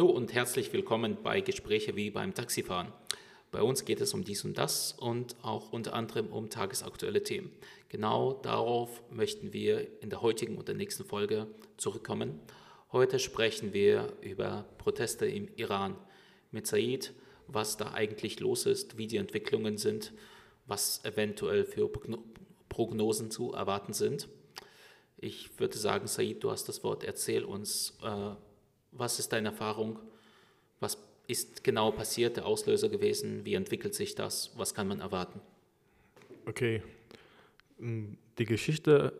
Hallo und herzlich willkommen bei Gespräche wie beim Taxifahren. Bei uns geht es um dies und das und auch unter anderem um tagesaktuelle Themen. Genau darauf möchten wir in der heutigen und der nächsten Folge zurückkommen. Heute sprechen wir über Proteste im Iran mit Said, was da eigentlich los ist, wie die Entwicklungen sind, was eventuell für Prognosen zu erwarten sind. Ich würde sagen, Said, du hast das Wort. Erzähl uns, äh, was ist deine Erfahrung? Was ist genau passiert, der Auslöser gewesen? Wie entwickelt sich das? Was kann man erwarten? Okay. Mm, die Geschichte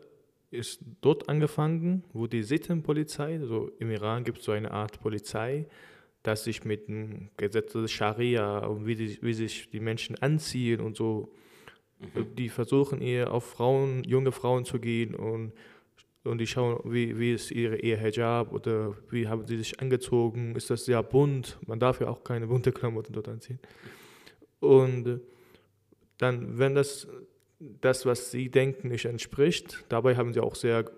ist dort angefangen, wo die Sittenpolizei, also im Iran gibt es so eine Art Polizei, dass sich mit dem Gesetz des Scharia und wie, die, wie sich die Menschen anziehen und so, mhm. die versuchen eher auf Frauen, junge Frauen zu gehen und und die schauen, wie, wie ist ihre, ihr Hijab oder wie haben sie sich angezogen, ist das sehr bunt, man darf ja auch keine bunte Klamotten dort anziehen. Und dann, wenn das, das, was sie denken, nicht entspricht, dabei haben sie auch sehr,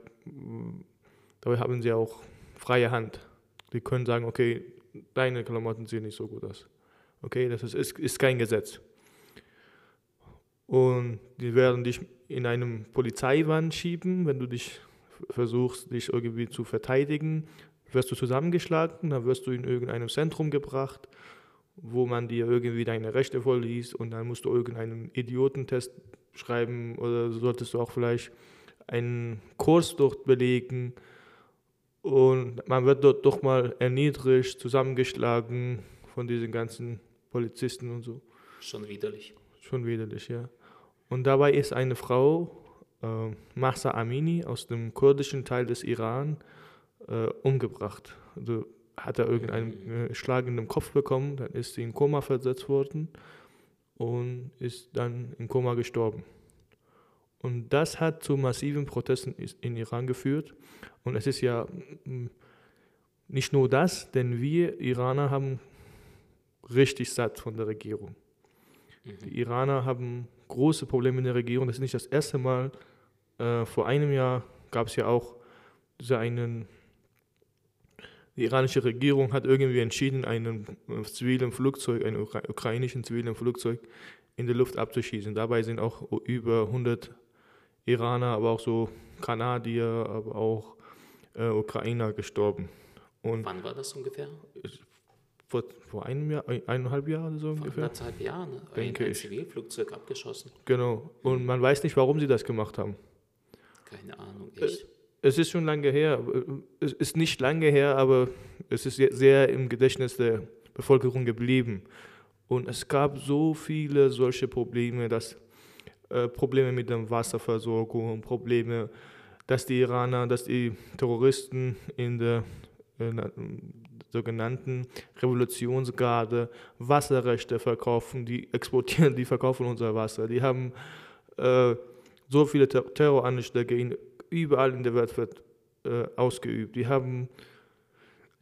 dabei haben sie auch freie Hand. Die können sagen, okay, deine Klamotten sehen nicht so gut aus. Okay, das ist, ist, ist kein Gesetz. Und die werden dich in einem Polizeiwand schieben, wenn du dich versuchst, dich irgendwie zu verteidigen, wirst du zusammengeschlagen, dann wirst du in irgendeinem Zentrum gebracht, wo man dir irgendwie deine Rechte vorliest und dann musst du irgendeinen Idiotentest schreiben oder solltest du auch vielleicht einen Kurs dort belegen und man wird dort doch mal erniedrigt, zusammengeschlagen von diesen ganzen Polizisten und so. Schon widerlich. Schon widerlich, ja. Und dabei ist eine Frau äh, Mahsa Amini aus dem kurdischen Teil des Iran äh, umgebracht. Also hat er irgendeinen äh, Schlag in den Kopf bekommen, dann ist sie in Koma versetzt worden und ist dann in Koma gestorben. Und das hat zu massiven Protesten in Iran geführt. Und es ist ja mm, nicht nur das, denn wir Iraner haben richtig satt von der Regierung. Mhm. Die Iraner haben große Probleme in der Regierung. Das ist nicht das erste Mal, äh, vor einem Jahr gab es ja auch so einen, die iranische Regierung hat irgendwie entschieden, einen äh, zivilen Flugzeug, einen ukrainischen zivilen Flugzeug in die Luft abzuschießen. Dabei sind auch über 100 Iraner, aber auch so Kanadier, aber auch äh, Ukrainer gestorben. Und Wann war das ungefähr? Vor, vor einem Jahr, eineinhalb Jahren so vor ungefähr. Vor anderthalb Jahren, ne? ein, ein Zivilflugzeug abgeschossen. Genau. Und man weiß nicht, warum sie das gemacht haben. Keine Ahnung, echt. Es ist schon lange her. Es ist nicht lange her, aber es ist sehr im Gedächtnis der Bevölkerung geblieben. Und es gab so viele solche Probleme, dass äh, Probleme mit der Wasserversorgung, Probleme, dass die Iraner, dass die Terroristen in der äh, sogenannten Revolutionsgarde Wasserrechte verkaufen, die exportieren, die verkaufen unser Wasser. Die haben äh, so viele Terroranschläge in, überall in der Welt wird äh, ausgeübt. Die haben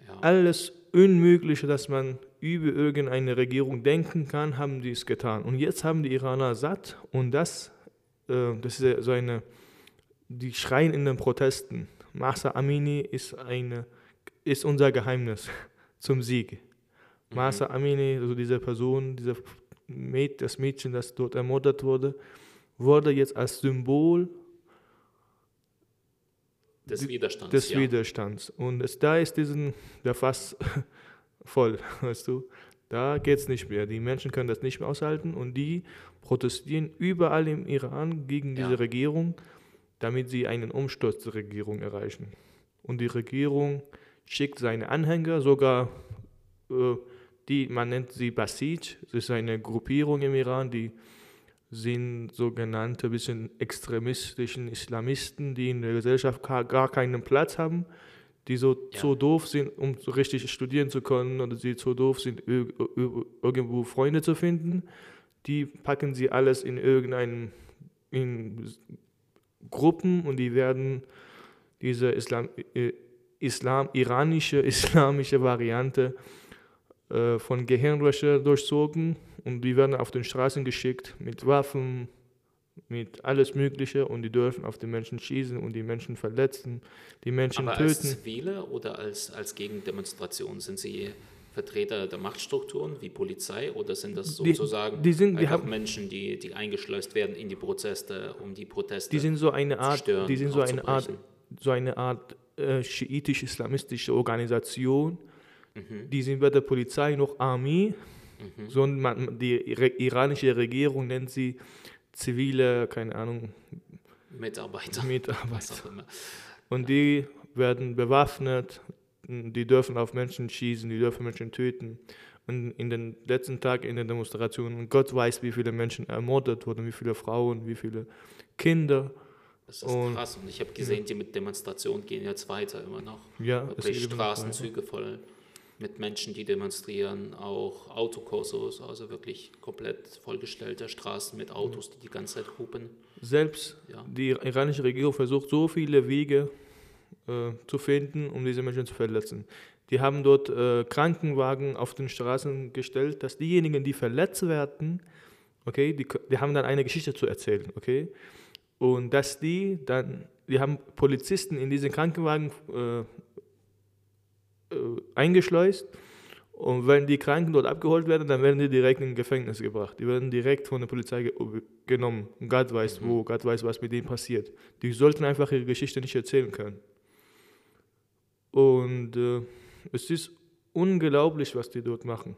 ja. alles Unmögliche, dass man über irgendeine Regierung denken kann, haben die es getan. Und jetzt haben die Iraner satt und das, äh, das ist so eine, die schreien in den Protesten. Masa Amini ist, eine, ist unser Geheimnis zum Sieg. Mhm. Masa Amini, also diese Person, diese Mäd, das Mädchen, das dort ermordet wurde, wurde jetzt als Symbol des Widerstands. Des ja. Widerstands. Und es, da ist diesen, der Fass voll, weißt du. Da geht es nicht mehr. Die Menschen können das nicht mehr aushalten und die protestieren überall im Iran gegen diese ja. Regierung, damit sie einen Umsturz der Regierung erreichen. Und die Regierung schickt seine Anhänger, sogar äh, die, man nennt sie Basij, das ist eine Gruppierung im Iran, die sind sogenannte bisschen extremistischen Islamisten, die in der Gesellschaft gar keinen Platz haben, die so ja. zu doof sind, um so richtig studieren zu können oder die zu doof sind, irgendwo Freunde zu finden. Die packen sie alles in irgendeinen in Gruppen und die werden diese Islam, Islam, iranische islamische Variante äh, von Gehirnwäsche durchzogen und die werden auf den Straßen geschickt mit Waffen, mit alles Mögliche und die dürfen auf die Menschen schießen und die Menschen verletzen, die Menschen Aber töten. als Zivile oder als, als Gegendemonstration? Sind Sie Vertreter der Machtstrukturen wie Polizei oder sind das Die- sozusagen die sind- die haben- Menschen, die, die eingeschleust werden in die Proteste, um die Proteste Die sind so eine zu Art, stören, die sind so eine Art, so eine Art äh, schiitisch-islamistische Organisation. Mhm. Die sind weder Polizei noch Armee, sondern man, die ira- iranische Regierung nennt sie zivile, keine Ahnung, Mitarbeiter, Mitarbeiter. Und die werden bewaffnet, die dürfen auf Menschen schießen, die dürfen Menschen töten. Und in den letzten Tagen in den Demonstrationen, Gott weiß, wie viele Menschen ermordet wurden, wie viele Frauen, wie viele Kinder. Das ist Und- krass. Und ich habe gesehen, die mit Demonstrationen gehen jetzt weiter immer noch. Ja, Wirklich Straßenzüge voll mit Menschen, die demonstrieren, auch Autokorsos, also wirklich komplett vollgestellte Straßen mit Autos, die die ganze Zeit hupen. Selbst Ja. die iranische Regierung versucht so viele Wege äh, zu finden, um diese Menschen zu verletzen. Die haben dort äh, Krankenwagen auf den Straßen gestellt, dass diejenigen, die verletzt werden, okay, die, die haben dann eine Geschichte zu erzählen, okay, und dass die dann, die haben Polizisten in diesen Krankenwagen äh, äh, eingeschleust und wenn die Kranken dort abgeholt werden, dann werden die direkt in ein Gefängnis gebracht. Die werden direkt von der Polizei ge genommen. Und Gott weiß wo, Gott weiß, was mit denen passiert. Die sollten einfach ihre Geschichte nicht erzählen können. Und äh, es ist unglaublich, was die dort machen.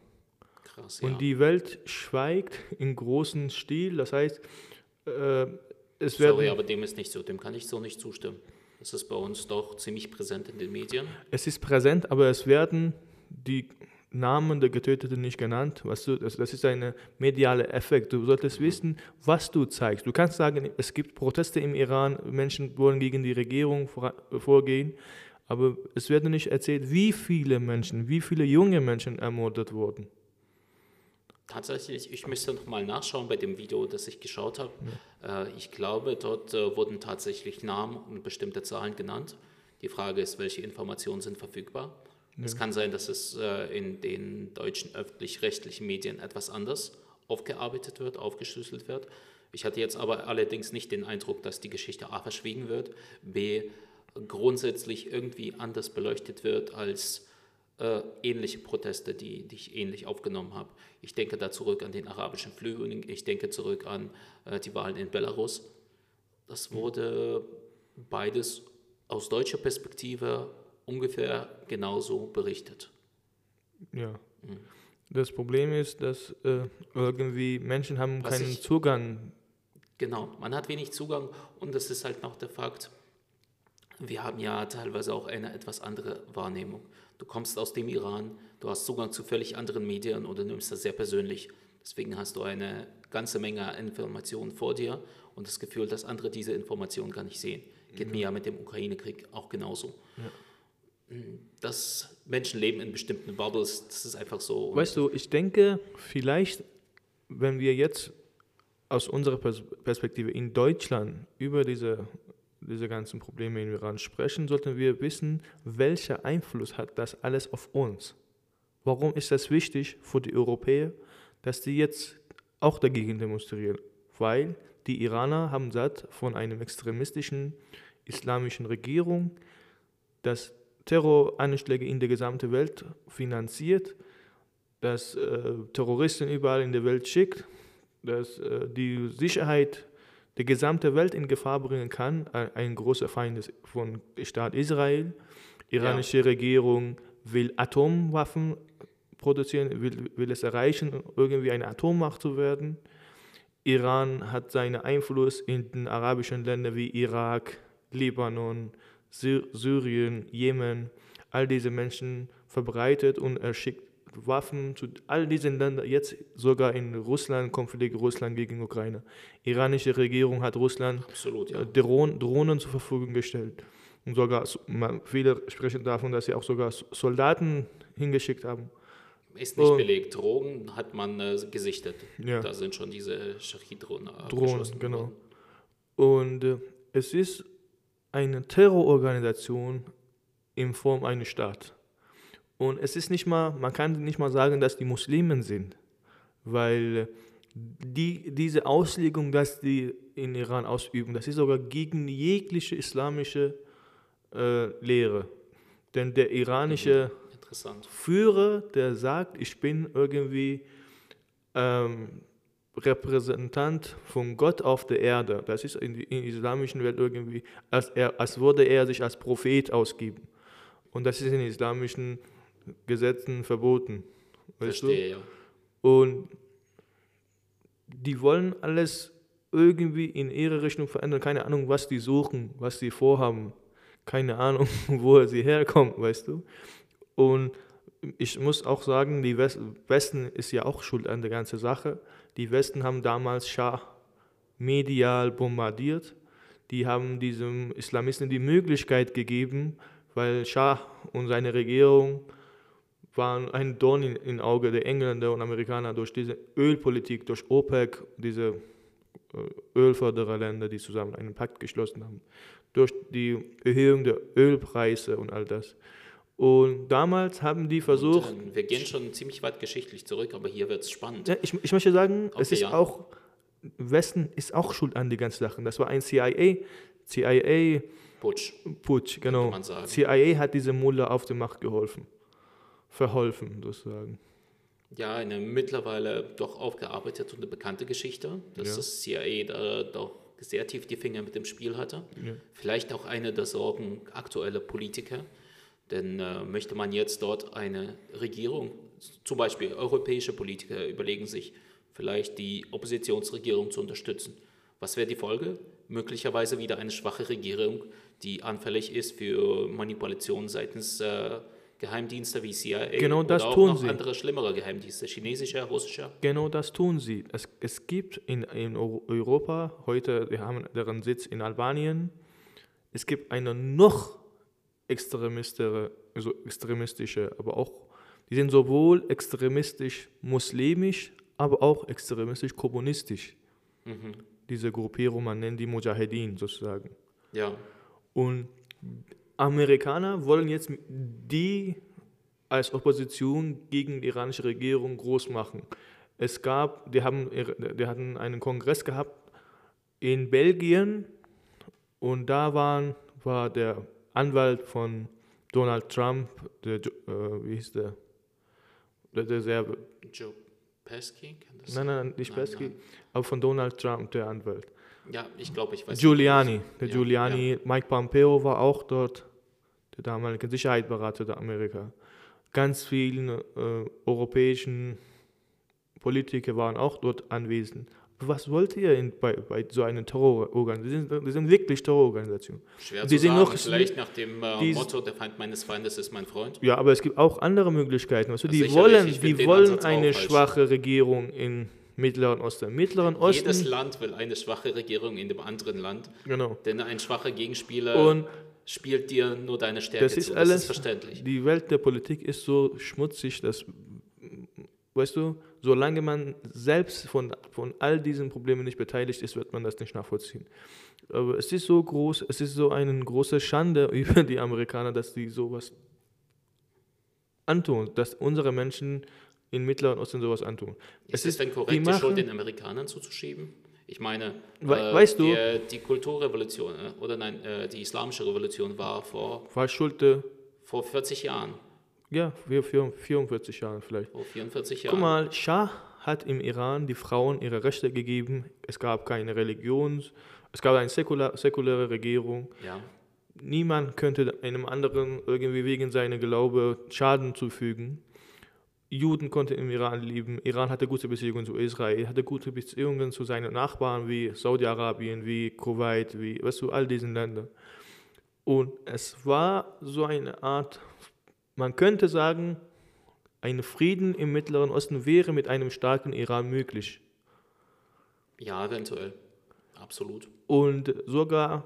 Krass, ja. Und die Welt schweigt in großem Stil. Das heißt, äh, es werden, Sorry, aber dem ist nicht so. Dem kann ich so nicht zustimmen. Das ist bei uns doch ziemlich präsent in den Medien. es ist präsent, aber es werden die Namen der Getöteten nicht genannt. Weißt du, das, das ist ein medialer Effekt. Du solltest wissen, was du zeigst. Du kannst sagen, es gibt Proteste im Iran, Menschen wollen gegen die Regierung vor, vorgehen, aber es wird nicht erzählt, wie viele Menschen, wie viele junge Menschen ermordet wurden. Tatsächlich, ich müsste noch mal nachschauen bei dem Video, das ich geschaut habe. Äh, ich glaube, dort äh, wurden tatsächlich Namen und bestimmte Zahlen genannt. Die Frage ist, welche Informationen sind verfügbar. Es kann sein, dass es äh, in den deutschen öffentlich-rechtlichen Medien etwas anders aufgearbeitet wird, aufgeschlüsselt wird. Ich hatte jetzt aber allerdings nicht den Eindruck, dass die Geschichte A verschwiegen wird, B grundsätzlich irgendwie anders beleuchtet wird als äh, ähnliche Proteste, die, die ich ähnlich aufgenommen habe. Ich denke da zurück an den arabischen Frühling, ich denke zurück an äh, die Wahlen in Belarus. Das wurde beides aus deutscher Perspektive ungefähr genauso berichtet. Ja. Das Problem ist, dass äh, irgendwie Menschen haben Was keinen ich- Zugang. Genau, man hat wenig Zugang und das ist halt noch der Fakt, wir haben ja teilweise auch eine etwas andere Wahrnehmung. Du kommst aus dem Iran, du hast Zugang zu völlig anderen Medien oder nimmst das sehr persönlich. Deswegen hast du eine ganze Menge Informationen vor dir und das Gefühl, dass andere diese Informationen gar nicht sehen. Geht mir ja mit dem Ukraine-Krieg auch genauso. Dass Menschen leben in bestimmten Bubbles, das ist einfach so. Und Weißt du, ich denke, vielleicht, wenn wir jetzt aus unserer Pers Perspektive in Deutschland über diese, diese ganzen Probleme im Iran sprechen, sollten wir wissen, welcher Einfluss hat das alles auf uns. Warum ist das wichtig für die Europäer, dass die jetzt auch dagegen demonstrieren? Weil die Iraner haben satt von einer extremistischen islamischen Regierung, das Terroranschläge in der gesamten Welt finanziert, das äh, Terroristen überall in der Welt schickt, das äh, die Sicherheit der gesamten Welt in Gefahr bringen kann. Ein, großer Feind von Staat Israel. Iranische Regierung will Atomwaffen produzieren, will, will es erreichen, irgendwie eine Atommacht zu werden. Iran hat seinen Einfluss in den arabischen Ländern wie Irak, Libanon, Sy Syrien, Jemen, all diese Menschen verbreitet und er schickt Waffen zu all diesen Ländern, jetzt sogar in Russland, Konflikt Russland gegen Ukraine. Iranische Regierung hat Russland absolut, ja. äh, Drohnen, Drohnen zur Verfügung gestellt. Und sogar, viele sprechen davon, dass sie auch sogar Soldaten hingeschickt haben. Ist nicht Und- belegt. Drogen hat man äh, gesichtet. Ja. Da sind schon diese Schachid-Drohnen Drohnen, abgeschossen genau. Und äh, es ist eine Terrororganisation in Form eines Staates. Und es ist nicht mal, man kann nicht mal sagen, dass die Muslimen sind, weil die, diese Auslegung, dass die in Iran ausüben, das ist sogar gegen jegliche islamische äh, Lehre. Denn der iranische Interessant. Führer, der sagt, ich bin irgendwie ähm, Repräsentant von Gott auf der Erde. Das ist in, in der islamischen Welt irgendwie, als, er, als würde er sich als Prophet ausgeben. Und das ist in islamischen Gesetzen verboten. Weißt Verstehe, ja. du? Und die wollen alles irgendwie in ihre Richtung verändern. Keine Ahnung, was die suchen, was sie vorhaben. Keine Ahnung, woher sie herkommen, weißt du? Und ich muss auch sagen, die West Westen ist ja auch schuld an der ganzen Sache. Die Westen haben damals Schah medial bombardiert. Die haben diesem Islamisten die Möglichkeit gegeben, weil Schah und seine Regierung waren ein Dorn in, in Auge der Engländer und Amerikaner durch diese Ölpolitik, durch OPEC, diese äh, Ölfördererländer, die zusammen einen Pakt geschlossen haben, durch die Erhöhung der Ölpreise und all das. Und damals haben die versucht. Und, äh, wir gehen schon ziemlich weit geschichtlich zurück, aber hier wird es spannend. Ja, ich, ich möchte sagen, es Okay, ist ja. auch, Westen ist auch schuld an die ganzen Sachen. Das war ein CIA, CIA Putsch. Putsch, genau. CIA hat diese Mullah auf die Macht geholfen. Verholfen, sozusagen. Ja, eine mittlerweile doch aufgearbeitete und eine bekannte Geschichte, dass Ja. das CIA da doch sehr tief die Finger mit dem Spiel hatte. Ja. Vielleicht auch eine der Sorgen aktueller Politiker. Denn äh, möchte man jetzt dort eine Regierung, zum Beispiel europäische Politiker überlegen sich, vielleicht die Oppositionsregierung zu unterstützen. Was wäre die Folge? Möglicherweise wieder eine schwache Regierung, die anfällig ist für Manipulation seitens äh, Geheimdienste wie CIA Genau das oder auch tun noch sie. andere schlimmere Geheimdienste, chinesischer, russischer. Genau das tun sie. Es, es gibt in, in Eu- Europa heute, wir haben deren Sitz in Albanien, es gibt eine noch extremistische, also extremistische, aber auch, die sind sowohl extremistisch muslimisch, aber auch extremistisch kommunistisch. Diese Gruppierung, man nennt die Mujahedin sozusagen. Ja, Und Amerikaner wollen jetzt die als Opposition gegen die iranische Regierung groß machen. Es gab, die, haben, die hatten einen Kongress gehabt in Belgien und da waren, war der Anwalt von Donald Trump, der, äh, wie hieß der? Der, der sehr, Joe Pesky, kann das nein, nein, nicht Nein, Pesky, nein. aber von Donald Trump, der Anwalt. Ja, ich glaube, ich weiß. Giuliani, der Ja, Giuliani, Mike Pompeo war auch dort, der damalige Sicherheitsberater der Amerika. Ganz viele äh, europäischen Politiker waren auch dort anwesend. Was wollt ihr in, bei, bei so einer Terrororganisation? Die sind, die sind wirklich Terrororganisationen. Schwer Die zu sind sagen, noch- vielleicht nach dem äh, die- Motto, der Feind meines Feindes ist mein Freund. Ja, aber es gibt auch andere Möglichkeiten. Du, die wollen, die wollen eine schwache Regierung im Mittleren Osten. Mittleren Osten, Jedes Land will eine schwache Regierung in dem anderen Land, genau. denn ein schwacher Gegenspieler Und spielt dir nur deine Stärke Das ist zu. alles, das ist verständlich. die Welt der Politik ist so schmutzig, dass, weißt du, solange man selbst von, von all diesen Problemen nicht beteiligt ist, wird man das nicht nachvollziehen. Aber es ist so groß, es ist so eine große Schande über die Amerikaner, dass die sowas antun, dass unsere Menschen im Mittleren Osten sowas antun. Ist es denn die korrekt, die machen- Schuld den Amerikanern zuzuschieben? Ich meine, äh, We- weißt du- die, die Kulturrevolution äh, oder nein, äh, die islamische Revolution war vor, War Schuld, vor 40 Jahren, ja, wir- vier- 44 Jahre vielleicht. vor 44 Jahren. Guck mal, Schah hat im Iran die Frauen ihre Rechte gegeben. Es gab keine Religions, es gab eine säkular, säkuläre Regierung. Ja, Niemand könnte einem anderen irgendwie wegen seiner Glaube Schaden zufügen. Juden konnten im Iran leben. Iran hatte gute Beziehungen zu Israel, hatte gute Beziehungen zu seinen Nachbarn wie Saudi-Arabien, wie Kuwait, wie weißt du, all diesen Ländern. Und es war so eine Art, man könnte sagen, ein Frieden im Mittleren Osten wäre mit einem starken Iran möglich. ja, eventuell. Absolut. Und sogar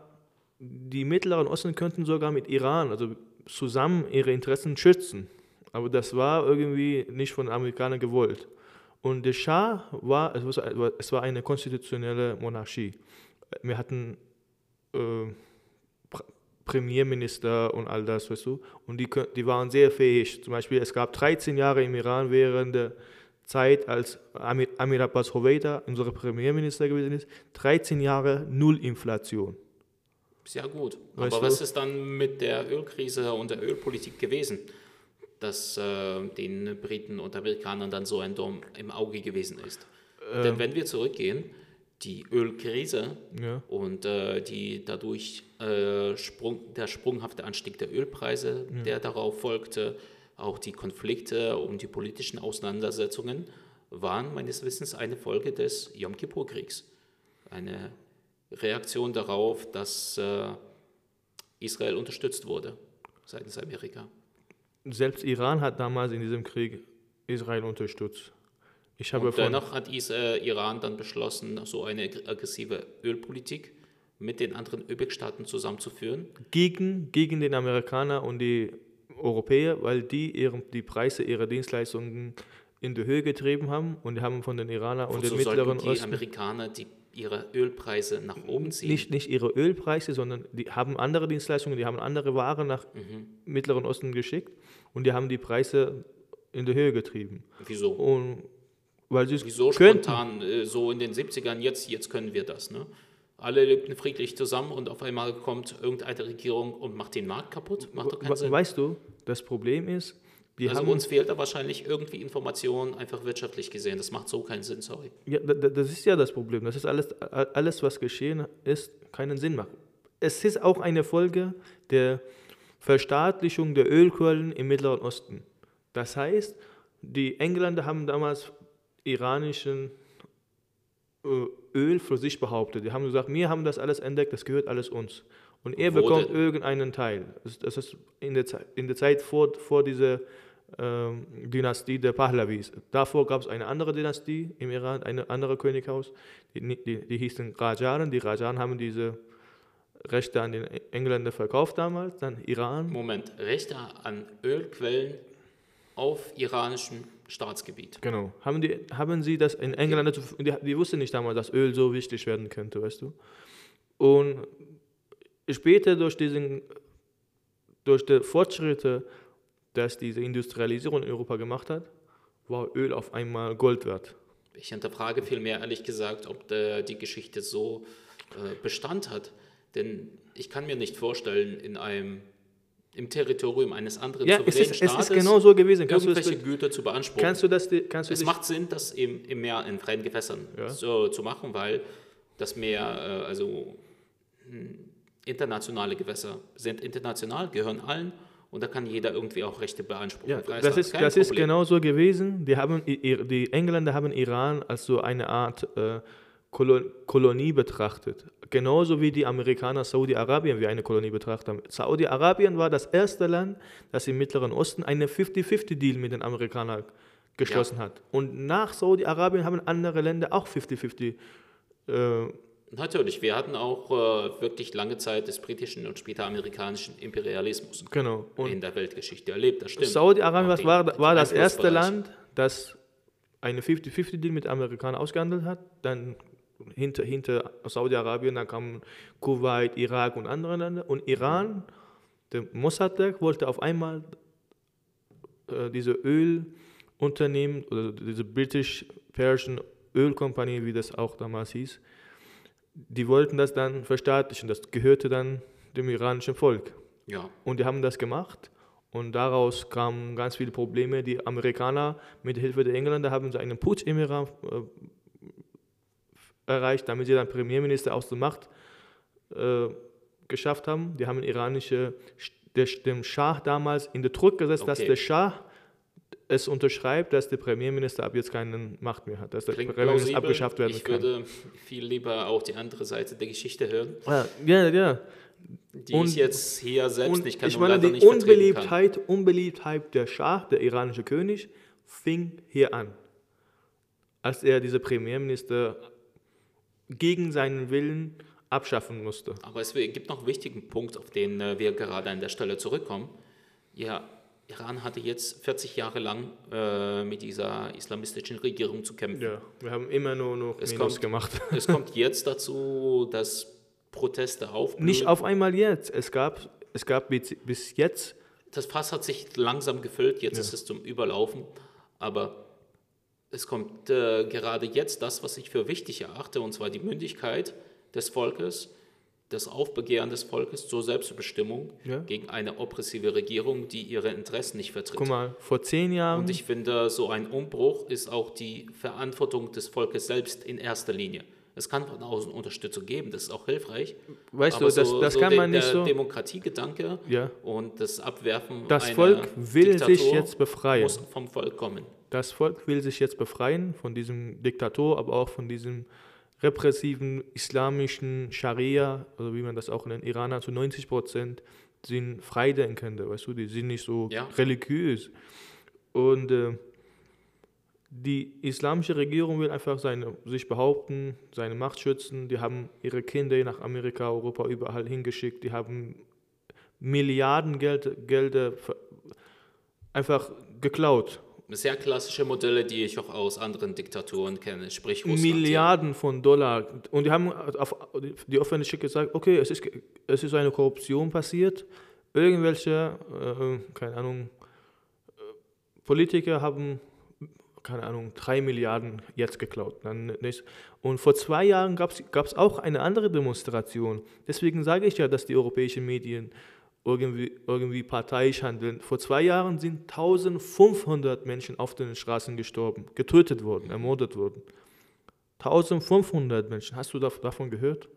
die Mittleren Osten könnten sogar mit Iran, also zusammen ihre Interessen schützen. Aber das war irgendwie nicht von den Amerikanern gewollt. Und der Schah war, es war, eine konstitutionelle Monarchie. Wir hatten äh, Pr- Premierminister und all das, weißt du. Und die, die waren sehr fähig. Zum Beispiel, es gab 13 Jahre im Iran während der Zeit, als Amir, Amir Abbas Hoveida unser Premierminister gewesen ist, 13 Jahre Null Inflation. Sehr gut. Weißt Aber du- was ist dann mit der Ölkrise und der Ölpolitik gewesen, dass äh, den Briten und Amerikanern dann so ein Dorn im Auge gewesen ist? Ähm. Denn wenn wir zurückgehen, die Ölkrise Ja. und äh, die dadurch äh, Sprung, der sprunghafte Anstieg der Ölpreise, der darauf folgte, auch die Konflikte und die politischen Auseinandersetzungen, waren meines Wissens eine Folge des Yom Kippur-Kriegs. Eine Reaktion darauf, dass äh, Israel unterstützt wurde seitens Amerika. Selbst Iran hat damals in diesem Krieg Israel unterstützt. Ich habe Und dennoch hat äh, Iran dann beschlossen, so eine ag- aggressive Ölpolitik mit den anderen ÖPEC-Staaten zusammenzuführen. gegen, gegen den Amerikaner und die Europäer, weil die ihren, die Preise ihrer Dienstleistungen in die Höhe getrieben haben und haben von den Iranern und Wozu den Mittleren die Osten Amerikaner die, ihre Ölpreise nach oben ziehen? nicht, nicht ihre Ölpreise, sondern die haben andere Dienstleistungen, die haben andere Waren nach Mhm. Mittleren Osten geschickt und die haben die Preise in die Höhe getrieben. Wieso? Und weil sie es Wieso könnten. spontan, äh, so in den 70ern, jetzt, jetzt können wir das. Ne? Alle lebten friedlich zusammen und auf einmal kommt irgendeine Regierung und macht den Markt kaputt. Macht doch keinen We- Sinn. Weißt du, das Problem ist, die Also haben uns fehlt da wahrscheinlich irgendwie Information, einfach wirtschaftlich gesehen. Das macht so keinen Sinn, sorry. Ja, da- da- das ist ja das Problem. Das ist alles, alles, was geschehen ist, keinen Sinn macht. Es ist auch eine Folge der Verstaatlichung der Ölquellen im Mittleren Osten. Das heißt, die Engländer haben damals iranischen äh, Öl für sich behauptet. Die haben gesagt, wir haben das alles entdeckt, das gehört alles uns. Und er Wo bekommt denn? irgendeinen Teil. Das, ist in der, Zeit, in der Zeit vor, vor dieser Dynastie der Pahlavis. Davor gab es eine andere Dynastie im Iran, ein anderes Könighaus, die, die, die hießen Rajaren. Die Rajaren haben diese Rechte an den Engländer verkauft damals, dann Iran. Moment, Rechte an Ölquellen auf iranischem Staatsgebiet. Genau. Haben, die, haben sie das in England, die, die wussten nicht damals, dass Öl so wichtig werden könnte, weißt du. Und später durch diesen, durch die Fortschritte, dass diese Industrialisierung in Europa gemacht hat, war Öl auf einmal Gold wert. Ich hinterfrage vielmehr ehrlich gesagt, ob die Geschichte so äh, Bestand hat. Denn ich kann mir nicht vorstellen, in einem im Territorium eines anderen Ja, es ist, es Staates ist genau so gewesen. Kannst du, das, irgendwelche Güter zu beanspruchen. kannst du das, kannst du es macht Sinn, das im, im Meer in freien Gewässern Ja. so zu machen, weil das Meer, äh, also hm, internationale Gewässer sind international, gehören allen und da kann jeder irgendwie auch Rechte beanspruchen. Ja, das ist, das ist genau so gewesen. Die, haben, die Engländer haben Iran als so eine Art äh, Kolo- Kolonie betrachtet. Genauso wie die Amerikaner Saudi-Arabien wie eine Kolonie betrachtet haben. Saudi-Arabien war das erste Land, das im Mittleren Osten einen 50-50-Deal mit den Amerikanern geschlossen hat. Und nach Saudi-Arabien haben andere Länder auch 50-50 äh, Natürlich, wir hatten auch äh, wirklich lange Zeit des britischen und später amerikanischen Imperialismus genau. Und in der Weltgeschichte erlebt, das stimmt. Saudi-Arabien war, war das erste. Land, das eine 50-50-Deal mit Amerikanern ausgehandelt hat. Dann hinter, hinter Saudi-Arabien, dann kamen Kuwait, Irak und andere Länder. Und Iran, der Mossadegh, wollte auf einmal äh, diese Ölunternehmen oder diese British Persian Ölkompanie, wie das auch damals hieß, die wollten das dann verstaatlichen. Das gehörte dann dem iranischen Volk. Ja, Und die haben das gemacht und daraus kamen ganz viele Probleme. Die Amerikaner mit Hilfe der Engländer haben so einen Putsch im Iran äh, erreicht, damit sie dann Premierminister aus der Macht äh, geschafft haben. Die haben iranische, der, dem Schah damals in den Druck gesetzt, dass Okay. der Schah es unterschreibt, dass der Premierminister ab jetzt keine Macht mehr hat, dass der klingt Premierminister plausibel. abgeschafft werden ich kann. würde viel lieber auch die andere Seite der Geschichte hören, Ja, ja, ja. die Und- ich jetzt hier selbst nicht kann ich meine, leider die nicht. Unbeliebtheit, Unbeliebtheit der Schah, der iranische König, fing hier an. Als er diese Premierminister gegen seinen Willen abschaffen musste. Aber es gibt noch einen wichtigen Punkt, auf den äh, wir gerade an der Stelle zurückkommen. Ja, Iran hatte jetzt 40 Jahre lang äh, mit dieser islamistischen Regierung zu kämpfen. Ja, wir haben immer nur noch Es Minus kommt- gemacht. Es kommt jetzt dazu, dass Proteste aufblühen. Nicht auf einmal jetzt. Es gab, es gab bis, bis jetzt, Das Fass hat sich langsam gefüllt, jetzt Ja. ist es zum Überlaufen. Aber es kommt äh, gerade jetzt das, was ich für wichtig erachte, und zwar die Mündigkeit des Volkes, das Aufbegehren des Volkes zur Selbstbestimmung Ja. gegen eine oppressive Regierung, die ihre Interessen nicht vertritt. Guck mal, vor zehn Jahren, Und ich finde, so ein Umbruch ist auch die Verantwortung des Volkes selbst in erster Linie. Es kann von außen Unterstützung geben, das ist auch hilfreich. weißt aber du, das, so, das so kann der, man nicht der so. Demokratiegedanke Ja. und das Abwerfen Das Volk will Diktatur sich jetzt befreien. muss vom Volk kommen. Das Volk will sich jetzt befreien von diesem Diktator, aber auch von diesem repressiven islamischen Scharia, oder wie man das auch nennt, Iraner zu 90 Prozent sind Freidenkende, weißt du, die sind nicht so Ja. religiös. Und äh, die islamische Regierung will einfach seine, sich behaupten, seine Macht schützen. Die haben ihre Kinder nach Amerika, Europa, überall hingeschickt. Die haben Milliarden Geld, Gelder einfach geklaut. Sehr klassische Modelle, die ich auch aus anderen Diktaturen kenne, sprich Russland. Milliarden von Dollar. Und die haben auf die Öffentlichkeit gesagt, okay, es ist, es ist eine Korruption passiert. Irgendwelche, äh, keine Ahnung, äh, Politiker haben, keine Ahnung, drei Milliarden jetzt geklaut. Und vor zwei Jahren gab es auch eine andere Demonstration. Deswegen sage ich ja, dass die europäischen Medien irgendwie, irgendwie parteiisch handeln. Vor zwei Jahren sind 1500 Menschen auf den Straßen gestorben, getötet worden, ermordet worden. 1500 Menschen. Hast du dav- davon gehört?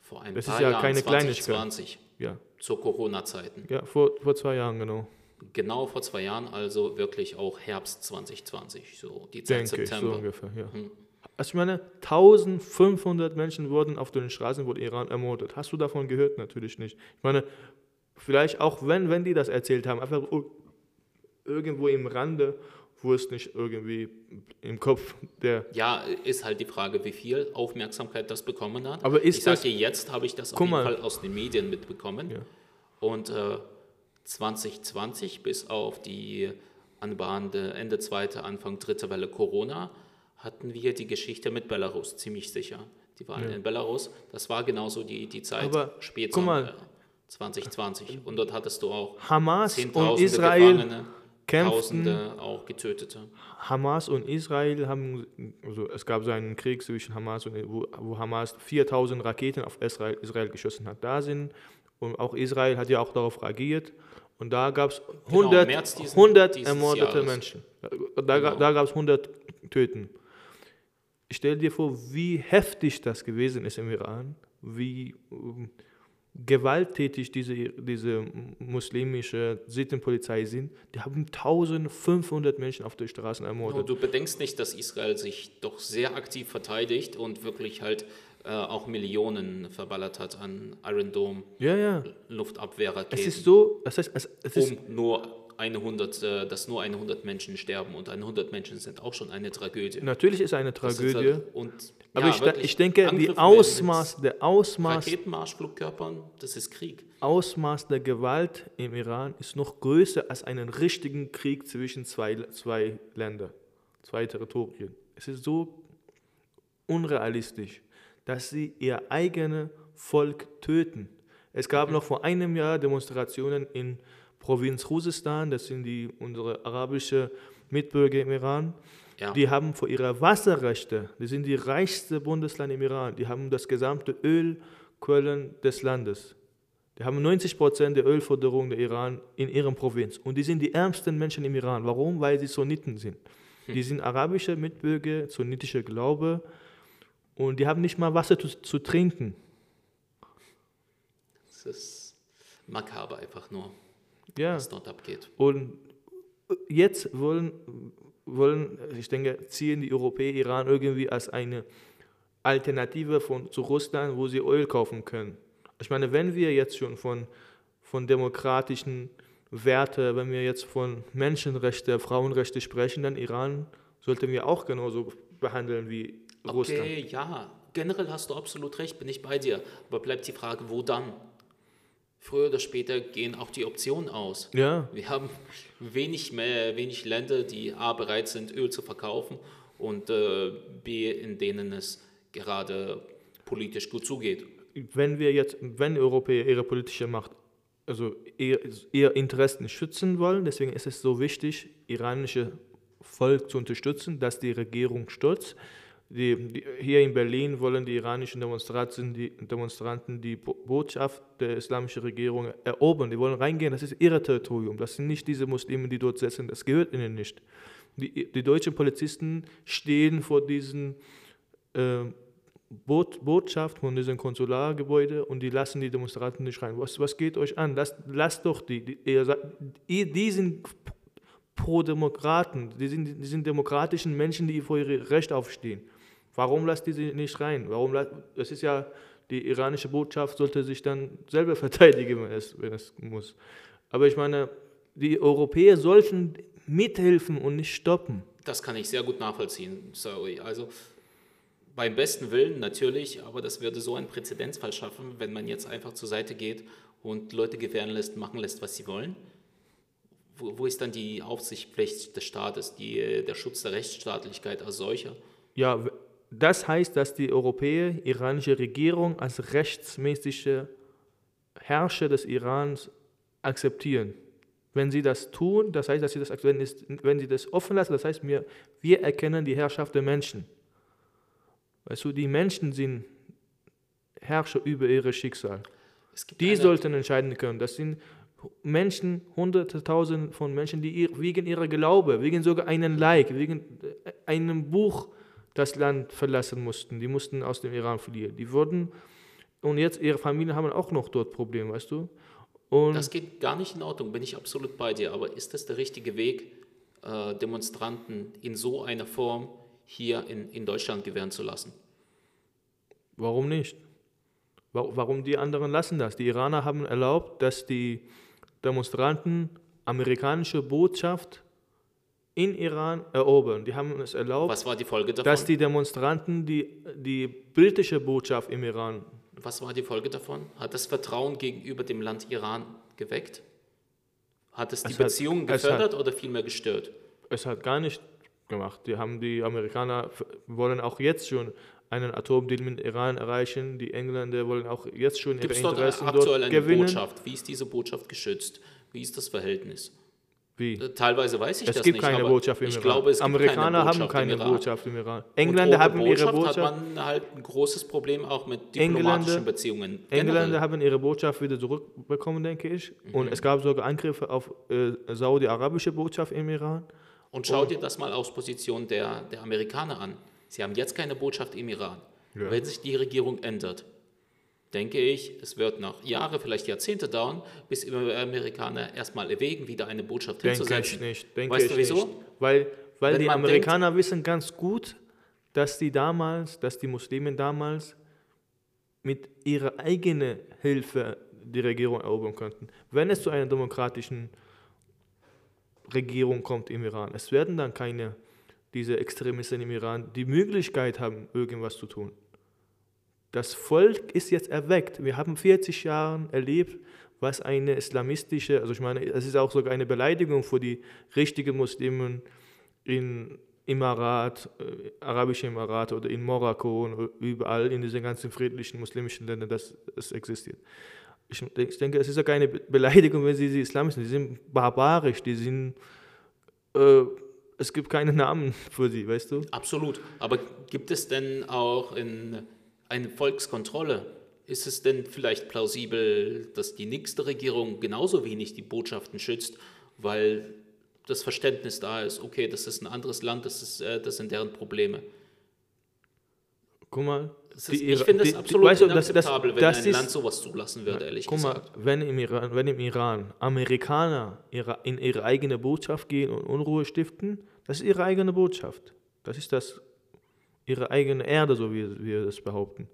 Vor ein Das paar ist ja Jahren, keine Kleinigkeit. 2020, Ja, zu Corona-Zeiten. ja vor, vor zwei Jahren, genau. Genau vor zwei Jahren, also wirklich auch Herbst 2020, so die Zeit Denke ich, so September. ungefähr, ja. Hm. Also ich meine, 1500 Menschen wurden auf den Straßen von Iran ermordet. Hast du davon gehört? Natürlich nicht. Ich meine, vielleicht auch, wenn, wenn die das erzählt haben, einfach ir- irgendwo im Rande, wo es nicht irgendwie im Kopf der... Ja, ist halt die Frage, wie viel Aufmerksamkeit das bekommen hat. Aber ist ich sage dir, jetzt habe ich das auf jeden mal. Fall aus den Medien mitbekommen. Ja. Und äh, 2020 bis auf die anbahnende Ende zweite, Anfang dritte Welle Corona hatten wir die Geschichte mit Belarus, ziemlich sicher. Die waren Ja. in Belarus. Das war genauso die, die Zeit Aber guck mal. äh, 2020. Und dort hattest du auch Hamas und Israel Gefangene, kämpften. Tausende auch Getötete. Hamas und Israel haben, also es gab so einen Krieg zwischen Hamas und wo, wo Hamas 4000 Raketen auf Israel, Israel geschossen hat. Da sind und auch Israel hat ja auch darauf reagiert und da gab es Genau, 100, März diesen- 100 dieses ermordete Jahres. Menschen. Da, Genau. da gab es 100 Töten. Stell dir vor, wie heftig das gewesen ist im Iran, wie ähm, gewalttätig diese, diese muslimische Sittenpolizei sind. Die haben 1500 Menschen auf den Straßen ermordet. Du bedenkst nicht, dass Israel sich doch sehr aktiv verteidigt und wirklich halt äh, auch Millionen verballert hat an Iron Dome Ja, ja. Luftabwehrraketen, Es ist so, das heißt, es, es ist, um nur 100, äh, dass nur 100 Menschen sterben und 100 Menschen sind auch schon eine Tragödie. natürlich ist eine Das ist Tragödie, halt- Und, aber ja, ich, wirklich, ich denke, die Ausmaß, der Ausmaß, Raketenmarschflugkörpern, das ist Krieg. Ausmaß der Gewalt im Iran ist noch größer als einen richtigen Krieg zwischen zwei, zwei Ländern, zwei Territorien. Es ist so unrealistisch, dass sie ihr eigenes Volk töten. Es gab noch vor einem Jahr Demonstrationen in Provinz Khuzestan, das sind die, unsere arabischen Mitbürger im Iran. Ja. Die haben vor ihrer Wasserrechte, die sind die reichste Bundesland im Iran, die haben das gesamte Ölquellen des Landes. Die haben 90 Prozent der Ölförderung der Iran in ihrer Provinz. Und die sind die ärmsten Menschen im Iran. Warum? Weil sie Sunniten sind. Die sind arabische Mitbürger, sunnitischer Glaube. Und die haben nicht mal Wasser zu, zu trinken. Das ist makaber einfach nur, Ja. was dort abgeht. Und jetzt wollen, wollen, ich denke, ziehen die Europäer Iran irgendwie als eine Alternative von, zu Russland, wo sie Öl kaufen können. Ich meine, wenn wir jetzt schon von, von demokratischen Werten, wenn wir jetzt von Menschenrechte, Frauenrechte sprechen, dann Iran sollten wir auch genauso behandeln wie Russland. Okay, ja, generell hast du absolut recht, bin ich bei dir. Aber bleibt die Frage, wo dann? Früher oder später gehen auch die Optionen aus. Ja, Wir haben wenig, mehr, wenig Länder, die A bereit sind, Öl zu verkaufen und äh, B, in denen es gerade politisch gut zugeht. wenn wir jetzt, wenn Europäer ihre politische Macht, also ihr, ihr Interessen schützen wollen, deswegen ist es so wichtig, iranische Volk zu unterstützen, dass die Regierung stürzt. Die, die, hier in Berlin wollen die iranischen Demonstranten die, Demonstranten die Botschaft der islamischen Regierung erobern. Die wollen reingehen, das ist ihr Territorium. Das sind nicht diese Muslime, die dort sitzen, das gehört ihnen nicht. Die, die deutschen Polizisten stehen vor diesen äh, Bot, Botschaft, von diesem Konsulargebäude und die lassen die Demonstranten nicht rein. Was, was geht euch an? Lasst, lasst doch die, die, die, die sind Pro-Demokraten, die sind, die sind demokratischen Menschen, die für ihr Recht aufstehen. Warum lasst ihr sie nicht rein? Warum, das ist ja, die iranische Botschaft sollte sich dann selber verteidigen, wenn es, wenn es muss. Aber ich meine, die Europäer sollten mithelfen und nicht stoppen. Das kann ich sehr gut nachvollziehen, sorry. Also beim besten Willen natürlich, aber das würde so einen Präzedenzfall schaffen, wenn man jetzt einfach zur Seite geht und Leute gewähren lässt, machen lässt, was sie wollen. Wo, wo ist dann die Aufsichtspflicht des Staates, die, der Schutz der Rechtsstaatlichkeit als solcher? Ja, das heißt, dass die europäische iranische Regierung als rechtsmäßige Herrscher des Irans akzeptieren. Wenn sie das tun, das heißt, dass sie das, wenn, wenn sie das offen lassen, das heißt, wir, wir erkennen die Herrschaft der Menschen. Weißt du, die Menschen sind Herrscher über ihr Schicksal. Die sollten entscheiden können. Das sind Menschen, hunderte, tausende von Menschen, die wegen ihrer Glaube, wegen sogar einem Like, wegen äh, einem Buch das Land verlassen mussten. Die mussten aus dem Iran fliehen. Die wurden, und jetzt ihre Familien haben auch noch dort Probleme, weißt du? Und das geht gar nicht in Ordnung, bin ich absolut bei dir. Aber ist das der richtige Weg, äh, Demonstranten in so einer Form hier in, in Deutschland gewähren zu lassen? Warum nicht? Warum die anderen lassen das? Die Iraner haben erlaubt, dass die Demonstranten amerikanische Botschaft in Iran erobern. Die haben es erlaubt, Was war die Folge davon? dass die Demonstranten die, die britische Botschaft im Iran. Was war die Folge davon? Hat das Vertrauen gegenüber dem Land Iran geweckt? Hat es die es Beziehungen hat, gefördert hat, oder vielmehr gestört? Es hat gar nicht gemacht. Die haben die Amerikaner wollen auch jetzt schon einen Atomdeal mit Iran erreichen. Die Engländer wollen auch jetzt schon ihre Interessen dort, aktuell eine gewinnen. Botschaft? Wie ist diese Botschaft geschützt? Wie ist das Verhältnis? Wie? Äh, teilweise weiß ich es das nicht. Es gibt keine Botschaft im ich Iran. Glaube, es Amerikaner keine haben keine im Botschaft im Iran. Engländer haben Botschaft ihre Botschaft. hat man halt ein großes Problem auch mit diplomatischen Engländer, Beziehungen. Generell. Engländer haben ihre Botschaft wieder zurückbekommen, denke ich. Mhm. Und es gab sogar Angriffe auf äh, saudi-arabische Botschaft im Iran. Und schau dir das mal aus Position der, der Amerikaner an. Sie haben jetzt keine Botschaft im Iran. Ja. Wenn sich die Regierung ändert, denke ich, es wird noch Jahre, vielleicht Jahrzehnte dauern, bis die Amerikaner erstmal erwägen, wieder eine Botschaft denke hinzusetzen. Ich nicht. Denke weißt ich du wieso? Nicht. Weil, weil die Amerikaner denkt, wissen ganz gut, dass die damals, dass die Muslime damals mit ihrer eigenen Hilfe die Regierung erobern könnten. Wenn es zu einer demokratischen Regierung kommt im Iran, es werden dann keine diese Extremisten im Iran die Möglichkeit haben, irgendwas zu tun. Das Volk ist jetzt erweckt. Wir haben 40 Jahre erlebt, was eine islamistische, also ich meine, es ist auch sogar eine Beleidigung für die richtigen Muslimen in Emirat, äh, Arabische Emirate oder in Marokko und überall in diesen ganzen friedlichen muslimischen Ländern, dass es existiert. Ich, ich denke, es ist ja keine Beleidigung, wenn sie die Islamisten, sind. die sind barbarisch, die sind äh, es gibt keinen Namen für sie, weißt du? Absolut. Aber gibt es denn auch in eine Volkskontrolle? Ist es denn vielleicht plausibel, dass die nächste Regierung genauso wenig die Botschaften schützt, weil das Verständnis da ist, okay, das ist ein anderes Land, das, ist, äh, das sind deren Probleme? Guck mal. Ist, ich finde es absolut weißt du, inakzeptabel, das, das, wenn ein ist, Land sowas zulassen würde, ehrlich guck gesagt. Mal, wenn im Iran, wenn im Iran Amerikaner ihre, in ihre eigene Botschaft gehen und Unruhe stiften, das ist ihre eigene Botschaft. Das ist das, ihre eigene Erde, so wie wir das behaupten.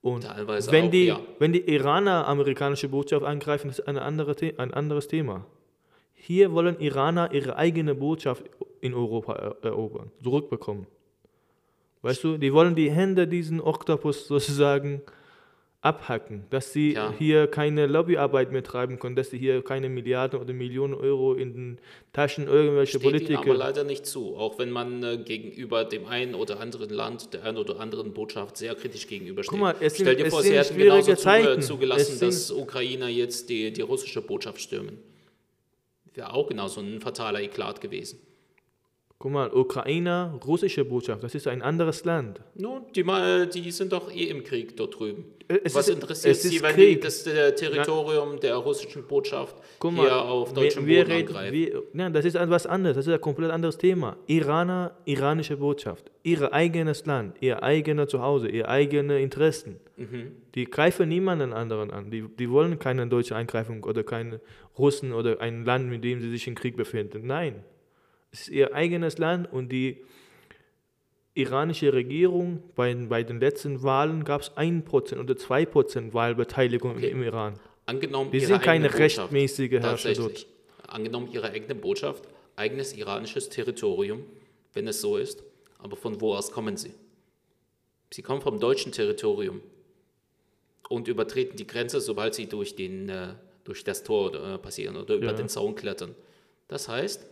Und Teilweise wenn, auch, die, ja. wenn die Iraner amerikanische Botschaft angreifen, ist eine andere, ein anderes Thema. Hier wollen Iraner ihre eigene Botschaft in Europa erobern, zurückbekommen. Weißt du, die wollen die Hände diesen Oktopus sozusagen abhacken, dass sie ja. hier keine Lobbyarbeit mehr treiben können, dass sie hier keine Milliarden oder Millionen Euro in den Taschen irgendwelche Steht Politiker. Ihnen aber leider nicht zu, auch wenn man äh, gegenüber dem einen oder anderen Land, der einen oder anderen Botschaft sehr kritisch gegenübersteht. Guck mal, es Stell dir vor, sie hätten genauso zu, zugelassen, dass Ukrainer jetzt die, die russische Botschaft stürmen. Wäre auch genauso ein fataler Eklat gewesen. Guck mal, Ukraine, russische Botschaft, das ist ein anderes Land. Nun, die, mal- die sind doch eh im Krieg dort drüben. Es Was ist- interessiert Sie, wenn die das äh, Territorium der russischen Botschaft Guck hier mal, auf deutschem wir, Boden angreifen? wir, nein, das ist etwas anderes, das ist ein komplett anderes Thema. Iraner, iranische Botschaft, ihr eigenes Land, ihr eigenes Zuhause, ihr eigene Interessen. Mhm. Die greifen niemanden anderen an. Die, die wollen keine deutsche Eingreifung oder keine Russen oder ein Land, mit dem sie sich im Krieg befinden. Nein, es ist ihr eigenes Land und die iranische Regierung, bei, bei den letzten Wahlen gab es 1% oder 2% Wahlbeteiligung Okay. im Iran. Angenommen, ihre sind keine Botschaft, rechtmäßige Herrscher dort. Angenommen, ihre eigene Botschaft, eigenes iranisches Territorium, wenn es so ist. Aber von wo aus kommen sie? Sie kommen vom deutschen Territorium und übertreten die Grenze, sobald sie durch, den, äh, durch das Tor äh, passieren oder über Ja. den Zaun klettern. Das heißt,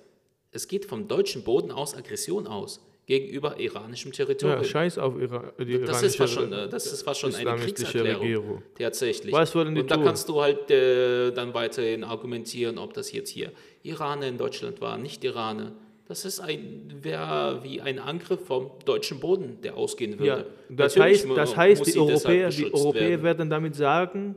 es geht vom deutschen Boden aus Aggression aus gegenüber iranischem Territorium. Ja, scheiß auf Ira die das, iranische ist fast schon, äh, das ist fast schon eine Kriegserklärung. Regierung. Tatsächlich. Was wollen die Und da tun? kannst du halt äh, dann weiterhin argumentieren, ob das jetzt hier Iraner in Deutschland waren, nicht Iraner. Das ist ein, wäre wie ein Angriff vom deutschen Boden, der ausgehen würde. Ja, das Natürlich heißt, das heißt die, Europäer, die Europäer werden. werden damit sagen,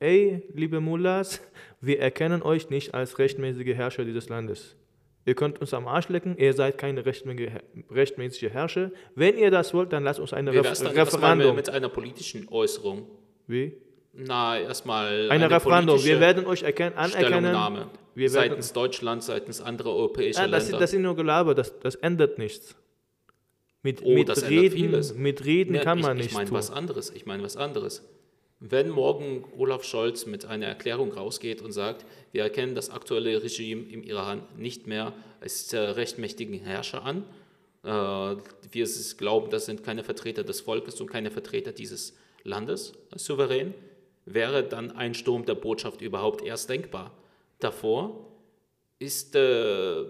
ey, liebe Mullahs, wir erkennen euch nicht als rechtmäßige Herrscher dieses Landes. Ihr könnt uns am Arsch lecken, ihr seid keine rechtmäßige, Herrscher. Wenn ihr das wollt, dann lasst uns ein Wie Ref dann Referendum. mit einer politischen Äußerung? Wie? Na, erstmal Ein Referendum. Wir werden euch erkennen, anerkennen. Wir werden, seitens Deutschland, seitens anderer europäischer ja, das, Länder. das sind nur Gelaber, das, das ändert nichts. Mit, Oh, mit, das ändert Reden, vieles. mit Reden Ne, kann ich, man ich nichts meine tun. was anderes. Ich meine was anderes. Wenn morgen Olaf Scholz mit einer Erklärung rausgeht und sagt, wir erkennen das aktuelle Regime im Iran nicht mehr als äh, rechtmächtigen Herrscher an, äh, wir glauben, das sind keine Vertreter des Volkes und keine Vertreter dieses Landes äh, souverän, wäre dann ein Sturm der Botschaft überhaupt erst denkbar. Davor ist äh,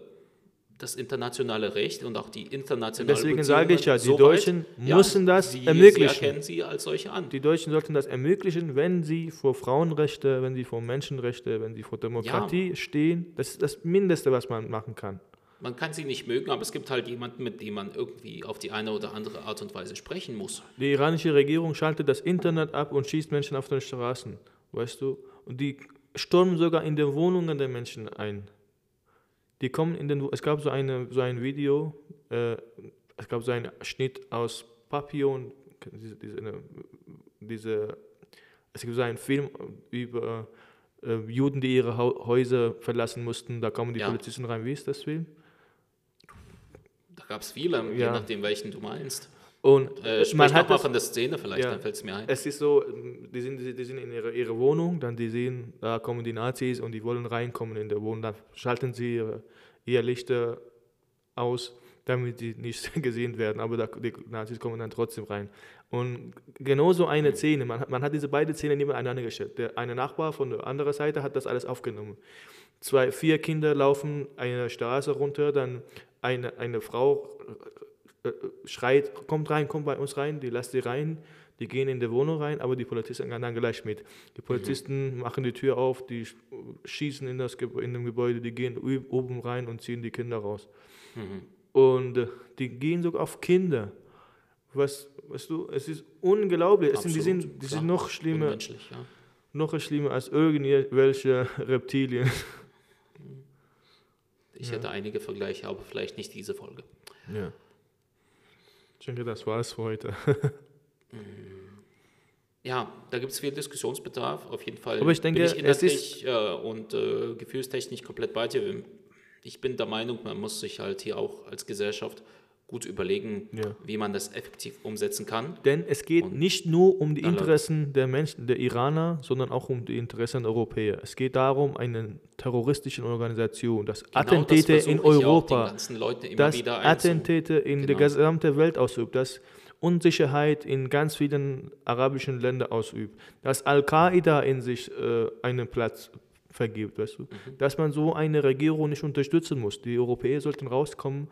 das internationale Recht und auch die internationale Deswegen sage ich ja, die so Deutschen weit, müssen das sie, ermöglichen. Sie erkennen sie als solche an. Die Deutschen sollten das ermöglichen, wenn sie vor Frauenrechte, wenn sie vor Menschenrechte, wenn sie vor Demokratie stehen. Das ist das Mindeste, was man machen kann. Man kann sie nicht mögen, aber es gibt halt jemanden, mit dem man irgendwie auf die eine oder andere Art und Weise sprechen muss. Die iranische Regierung schaltet das Internet ab und schießt Menschen auf den Straßen, weißt du? Und die stürmen sogar in den Wohnungen der Menschen ein. Die kommen in den, es gab so, eine, so ein Video, äh, es gab so einen Schnitt aus Papillon, diese, diese, diese es gibt so einen Film über äh, Juden, die ihre Häuser verlassen mussten, da kommen die Ja. Polizisten rein. Wie ist das Film? Da gab es viele, je Ja. nachdem, welchen du meinst. Und Äh, man hat mal das, von der Szene vielleicht, Ja. dann fällt es mir ein. Es ist so, die sind, die sind in ihrer ihre Wohnung, dann die sehen, da kommen die Nazis und die wollen reinkommen in der Wohnung, dann schalten sie ihre, ihr Lichter aus, damit sie nicht gesehen werden, aber da, die Nazis kommen dann trotzdem rein. Und genauso eine Szene, man hat, man hat diese beiden Szenen nebeneinander gestellt. Der eine Nachbar von der anderen Seite hat das alles aufgenommen. Zwei, vier Kinder laufen eine Straße runter, dann eine, eine Frau äh, schreit, kommt rein, kommt bei uns rein, die lasst sie rein, die gehen in die Wohnung rein, aber die Polizisten gehen dann gleich mit. Die Polizisten machen die Tür auf, die sch- schießen in, das, in dem Gebäude, die gehen oben rein und ziehen die Kinder raus. Mhm. Und äh, die gehen sogar auf Kinder. Was, weißt du, es ist unglaublich. Es sind, die sind, die klar. sind noch schlimmer, ja. noch schlimmer als irgendwelche Reptilien. Ich hätte einige Vergleiche, aber vielleicht nicht diese Folge. Ja. Ich denke, das war's für heute. Ja, da gibt es viel Diskussionsbedarf. Auf jeden Fall Aber ich denke, bin ich es inhaltlich äh, und äh, gefühlstechnisch komplett bei dir. Ich bin der Meinung, man muss sich halt hier auch als Gesellschaft gut überlegen, Ja. wie man das effektiv umsetzen kann. Denn es geht Und nicht nur um die Interessen der Menschen, der Iraner, sondern auch um die Interessen der Europäer. Es geht darum, eine terroristische Organisation, dass Genau das Attentäte versuche in Europa, dass Attentäte in der Genau. gesamten Welt ausübt, dass Unsicherheit in ganz vielen arabischen Ländern ausübt, dass Al-Qaida in sich äh, einen Platz vergibt, weißt du? Mhm. dass man so eine Regierung nicht unterstützen muss. Die Europäer sollten rauskommen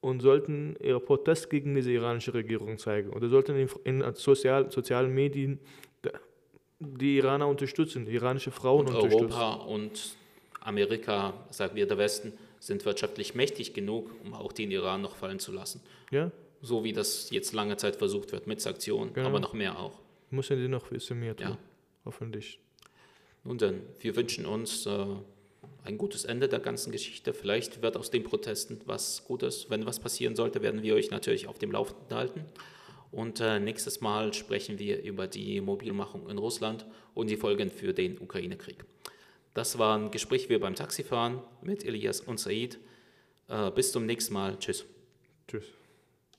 und sollten ihre Protest gegen diese iranische Regierung zeigen oder sollten in, in sozial, sozialen Medien die Iraner unterstützen, die iranische Frauen und unterstützen. Europa und Amerika, sagen wir der Westen, sind wirtschaftlich mächtig genug, um auch den Iran noch fallen zu lassen. Ja, So wie das jetzt lange Zeit versucht wird mit Sanktionen, Genau. aber noch mehr auch. müssen die noch ein bisschen mehr tun. Ja. Hoffentlich. Nun denn, wir wünschen uns äh, ein gutes Ende der ganzen Geschichte. Vielleicht wird aus den Protesten was Gutes. Wenn was passieren sollte, werden wir euch natürlich auf dem Laufenden halten. Und äh, nächstes Mal sprechen wir über die Mobilmachung in Russland und die Folgen für den Ukraine-Krieg. Das war ein Gespräch wie beim Taxifahren mit Elias und Said. Äh, bis zum nächsten Mal. Tschüss. Tschüss.